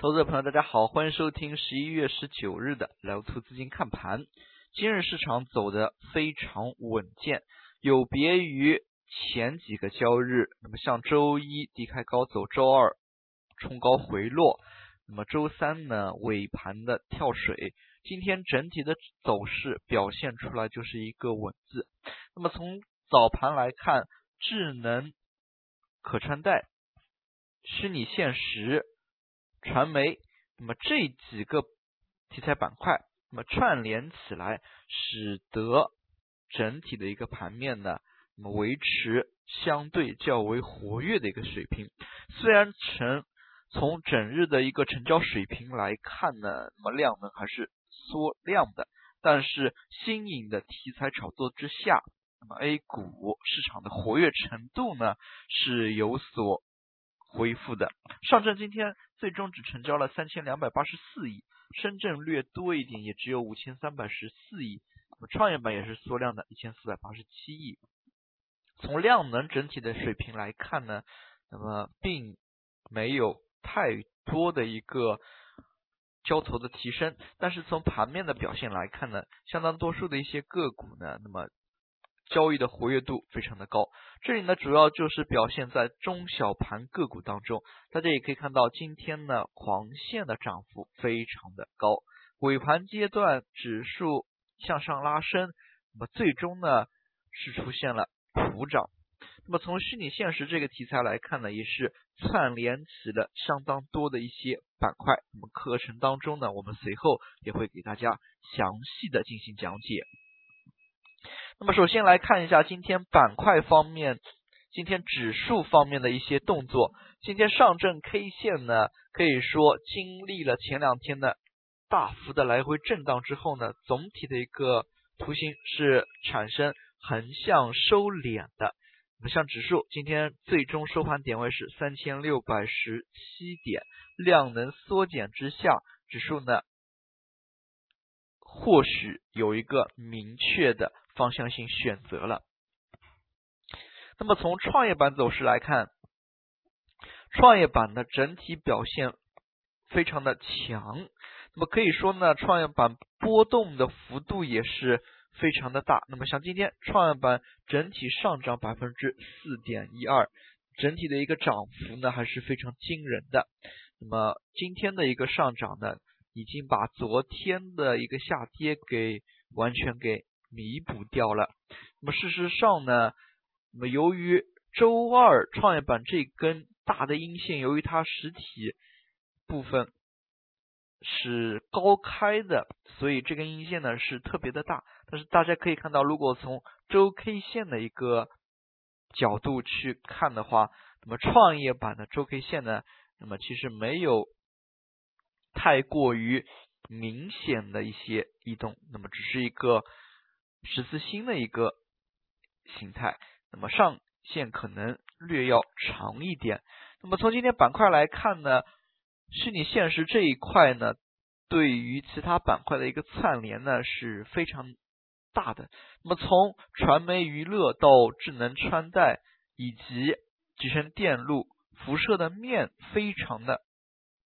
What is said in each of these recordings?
投资者朋友，大家好，欢迎收听十一月十九日的聊图资金看盘。今日市场走的非常稳健，有别于前几个交易日。那么像周一低开高走，周二冲高回落，那么周三呢尾盘的跳水。今天整体的走势表现出来就是一个稳字。那么从早盘来看，智能、可穿戴、虚拟现实。传媒，那么这几个题材板块，那么串联起来，使得整体的一个盘面呢，那么维持相对较为活跃的一个水平。虽然成从整日的一个成交水平来看呢，那么量能还是缩量的，但是新颖的题材炒作之下，那么 A 股市场的活跃程度呢是有所。恢复的，上证今天最终只成交了三千两百八十四亿，深圳略多一点，也只有五千三百十四亿。那么创业板也是缩量的，一千四百八十七亿。从量能整体的水平来看呢，那么并没有太多的一个交投的提升，但是从盘面的表现来看呢，相当多数的一些个股呢，那么。交易的活跃度非常的高，这里呢主要就是表现在中小盘个股当中。大家也可以看到，今天呢狂线的涨幅非常的高，尾盘阶段指数向上拉升，那么最终呢是出现了普涨。那么从虚拟现实这个题材来看呢，也是串联起了相当多的一些板块。那么课程当中呢，我们随后也会给大家详细的进行讲解。那么首先来看一下今天板块方面，今天指数方面的一些动作。今天上证 K 线呢，可以说经历了前两天的大幅的来回震荡之后呢，总体的一个图形是产生横向收敛的。那么像指数今天最终收盘点位是三千六百十七点，量能缩减之下，指数呢或许有一个明确的。方向性选择了。那么从创业板走势来看，创业板的整体表现非常的强。那么可以说呢，创业板波动的幅度也是非常的大。那么像今天创业板整体上涨百分之四点一二，整体的一个涨幅呢还是非常惊人的。那么今天的一个上涨呢，已经把昨天的一个下跌给完全给。弥补掉了。那么事实上呢，那么由于周二创业板这根大的阴线，由于它实体部分是高开的，所以这根阴线呢是特别的大。但是大家可以看到，如果从周 K 线的一个角度去看的话，那么创业板的周 K 线呢，那么其实没有太过于明显的一些异动，那么只是一个。十字星的一个形态，那么上限可能略要长一点。那么从今天板块来看呢，虚拟现实这一块呢，对于其他板块的一个串联呢是非常大的。那么从传媒娱乐到智能穿戴以及集成电路，辐射的面非常的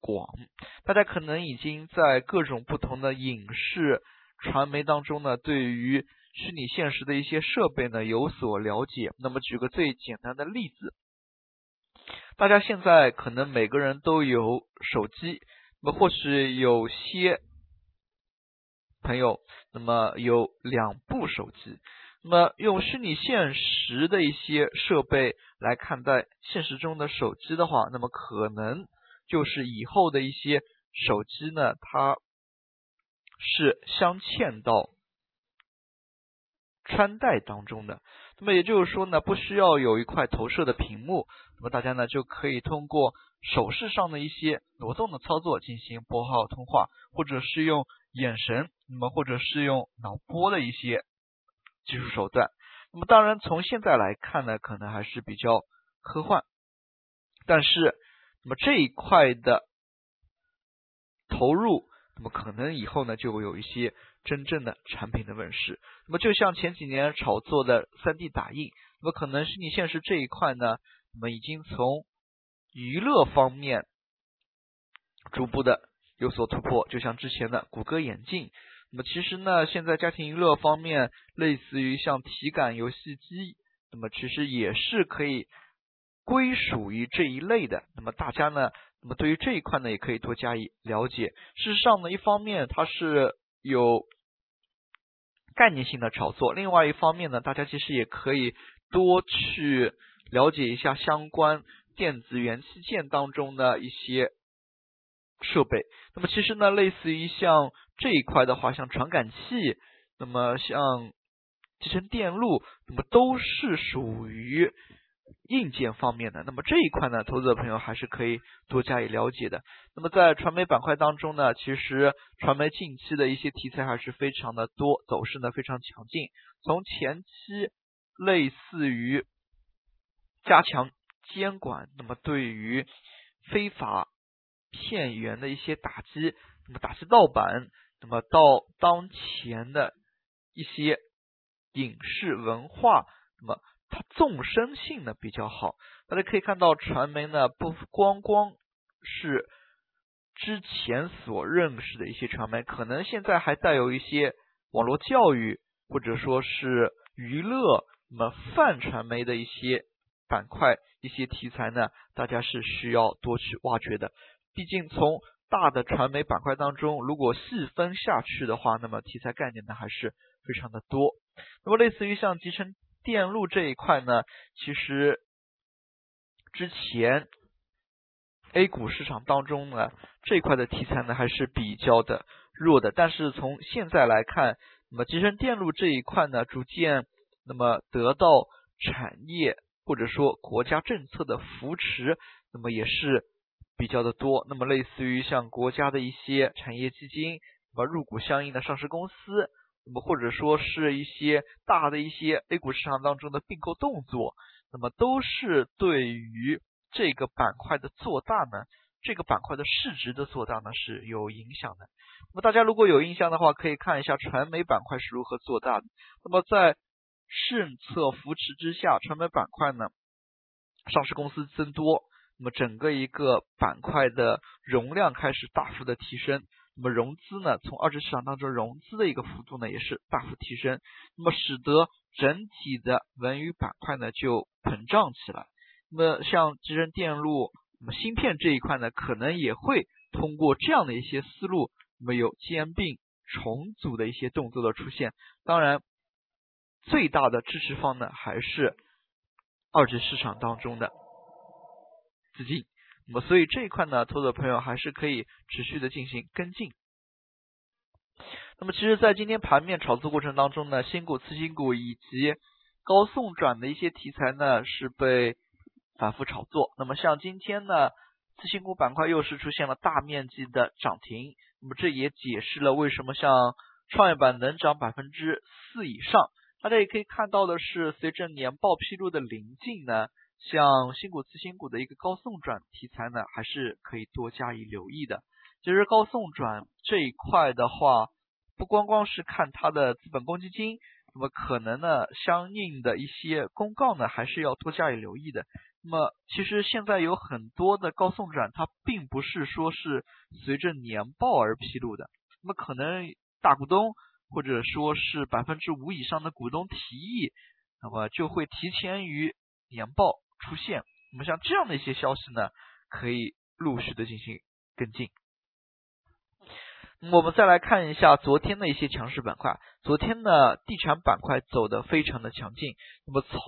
广。大家可能已经在各种不同的影视传媒当中呢，对于虚拟现实的一些设备呢有所了解，那么举个最简单的例子，大家现在可能每个人都有手机，那么或许有些朋友那么有两部手机，那么用虚拟现实的一些设备来看待现实中的手机的话，那么可能就是以后的一些手机呢，它是镶嵌到。穿戴当中的，那么也就是说呢，不需要有一块投射的屏幕，那么大家呢就可以通过手势上的一些挪动的操作进行拨号通话，或者是用眼神，那么或者是用脑波的一些技术手段。那么当然从现在来看呢，可能还是比较科幻，但是那么这一块的投入，那么可能以后呢就会有一些。真正的产品的问世，那么就像前几年炒作的 3D 打印，那么可能虚拟现实这一块呢，那么已经从娱乐方面逐步的有所突破，就像之前的谷歌眼镜。那么其实呢，现在家庭娱乐方面，类似于像体感游戏机，那么其实也是可以归属于这一类的。那么大家呢，那么对于这一块呢，也可以多加以了解。事实上呢，一方面它是有概念性的炒作，另外一方面呢，大家其实也可以多去了解一下相关电子元器件当中的一些。设备，那么其实呢，类似于像这一块的话，像传感器，那么像集成电路，那么都是属于硬件方面的。那么这一块呢，投资者朋友还是可以多加以了解的。那么在传媒板块当中呢，其实传媒近期的一些题材还是非常的多，走势呢非常强劲。从前期类似于加强监管，那么对于非法。片源的一些打击，那么打击盗版，那么到当前的一些影视文化，那么它纵深性呢比较好。大家可以看到，传媒呢不光光是之前所认识的一些传媒，可能现在还带有一些网络教育或者说是娱乐，那么泛传媒的一些板块、一些题材呢，大家是需要多去挖掘的。毕竟从大的传媒板块当中，如果细分下去的话，那么题材概念呢还是非常的多。那么类似于像集成电路这一块呢，其实之前 A 股市场当中呢这一块的题材呢还是比较的弱的。但是从现在来看，那么集成电路这一块呢逐渐那么得到产业或者说国家政策的扶持，那么也是。比较的多，那么类似于像国家的一些产业基金，那么入股相应的上市公司，那么或者说是一些大的一些 A 股市场当中的并购动作，那么都是对于这个板块的做大呢，这个板块的市值的做大呢是有影响的。那么大家如果有印象的话，可以看一下传媒板块是如何做大的。那么在政策扶持之下，传媒板块呢上市公司增多。那么整个一个板块的容量开始大幅的提升，那么融资呢，从二级市场当中融资的一个幅度呢也是大幅提升，那么使得整体的文娱板块呢就膨胀起来。那么像集成电路、那么芯片这一块呢，可能也会通过这样的一些思路，那么有兼并重组的一些动作的出现。当然，最大的支持方呢还是二级市场当中的。资金，那么所以这一块呢，投资者朋友还是可以持续的进行跟进。那么其实，在今天盘面炒作过程当中呢，新股、次新股以及高送转的一些题材呢，是被反复炒作。那么像今天呢，次新股板块又是出现了大面积的涨停，那么这也解释了为什么像创业板能涨百分之四以上。大家也可以看到的是，随着年报披露的临近呢。像新股、次新股的一个高送转题材呢，还是可以多加以留意的。其实高送转这一块的话，不光光是看它的资本公积金，那么可能呢，相应的一些公告呢，还是要多加以留意的。那么其实现在有很多的高送转，它并不是说是随着年报而披露的，那么可能大股东或者说是百分之五以上的股东提议，那么就会提前于年报。出现，那么像这样的一些消息呢，可以陆续的进行跟进。我们再来看一下昨天的一些强势板块。昨天呢，地产板块走的非常的强劲。那么从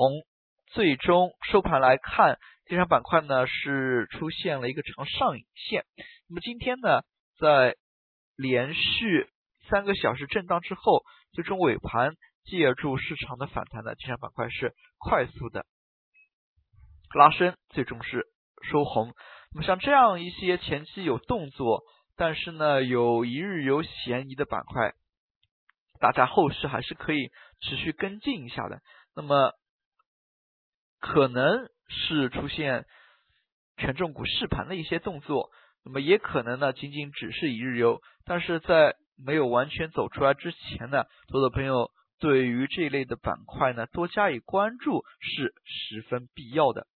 最终收盘来看，地产板块呢是出现了一个长上影线。那么今天呢，在连续三个小时震荡之后，最终尾盘借助市场的反弹呢，地产板块是快速的。拉伸最终是收红。那么像这样一些前期有动作，但是呢有一日游嫌疑的板块，大家后市还是可以持续跟进一下的。那么可能是出现权重股试盘的一些动作，那么也可能呢仅仅只是一日游。但是在没有完全走出来之前呢，多多朋友对于这一类的板块呢多加以关注是十分必要的。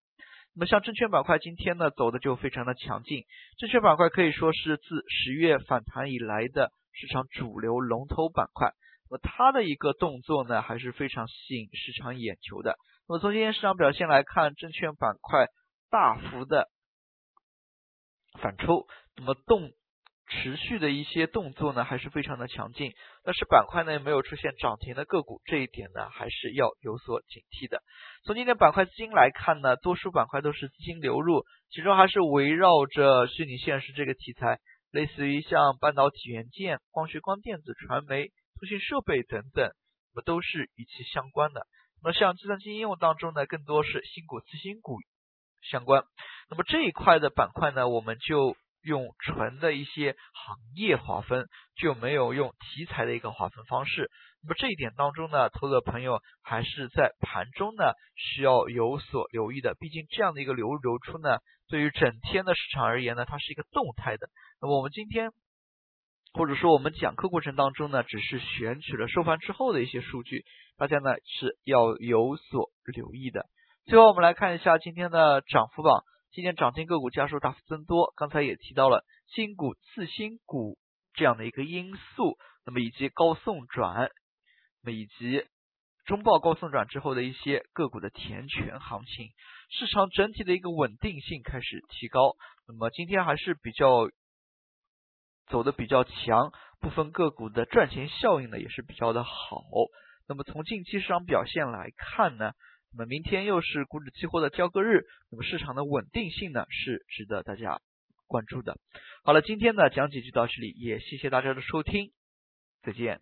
那么像证券板块今天呢走的就非常的强劲，证券板块可以说是自十月反弹以来的市场主流龙头板块。那么它的一个动作呢还是非常吸引市场眼球的。那么从今天市场表现来看，证券板块大幅的反抽，那么动。持续的一些动作呢，还是非常的强劲，但是板块呢没有出现涨停的个股，这一点呢还是要有所警惕的。从今天板块资金来看呢，多数板块都是资金流入，其中还是围绕着虚拟现实这个题材，类似于像半导体元件、光学光电子、传媒、通讯设备等等，那么都是与其相关的。那么像计算机应用当中呢，更多是新股、次新股相关。那么这一块的板块呢，我们就。用纯的一些行业划分，就没有用题材的一个划分方式。那么这一点当中呢，投资者朋友还是在盘中呢需要有所留意的。毕竟这样的一个流入流出呢，对于整天的市场而言呢，它是一个动态的。那么我们今天或者说我们讲课过程当中呢，只是选取了收盘之后的一些数据，大家呢是要有所留意的。最后我们来看一下今天的涨幅榜。今天涨停个股家数大幅增多，刚才也提到了新股、次新股这样的一个因素，那么以及高送转，那么以及中报高送转之后的一些个股的填权行情，市场整体的一个稳定性开始提高，那么今天还是比较走的比较强，部分个股的赚钱效应呢也是比较的好，那么从近期市场表现来看呢。那么明天又是股指期货的交割日，那么市场的稳定性呢是值得大家关注的。好了，今天的讲解就到这里，也谢谢大家的收听，再见。